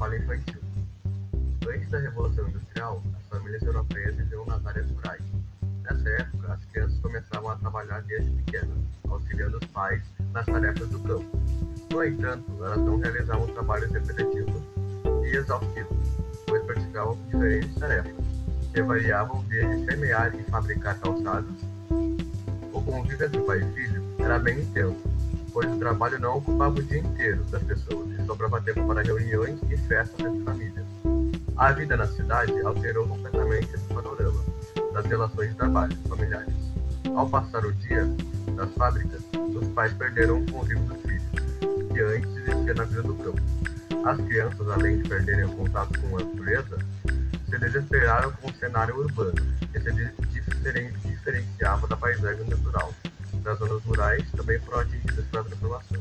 trabalho infantil. Antes da Revolução Industrial, as famílias europeias viviam nas áreas rurais. Nessa época, as crianças começavam a trabalhar desde pequenas, auxiliando os pais nas tarefas do campo. No entanto, elas não realizavam trabalhos repetitivos e exaustivos, pois praticavam diferentes tarefas, que variavam desde semear e fabricar calçados. O convívio entre pai e filho era bem intenso, pois o trabalho não ocupava o dia inteiro das pessoas e sobrava tempo para reuniões e festas entre famílias. A vida na cidade alterou completamente esse panorama das relações de trabalho familiares. Ao passar o dia nas fábricas, os pais perderam o convívio dos filhos, que antes existia na vida do campo. As crianças, além de perderem o contato com a natureza, se desesperaram com o cenário urbano, que se diferenciava da paisagem natural. Das zonas rurais também foram atingidas pela transformação.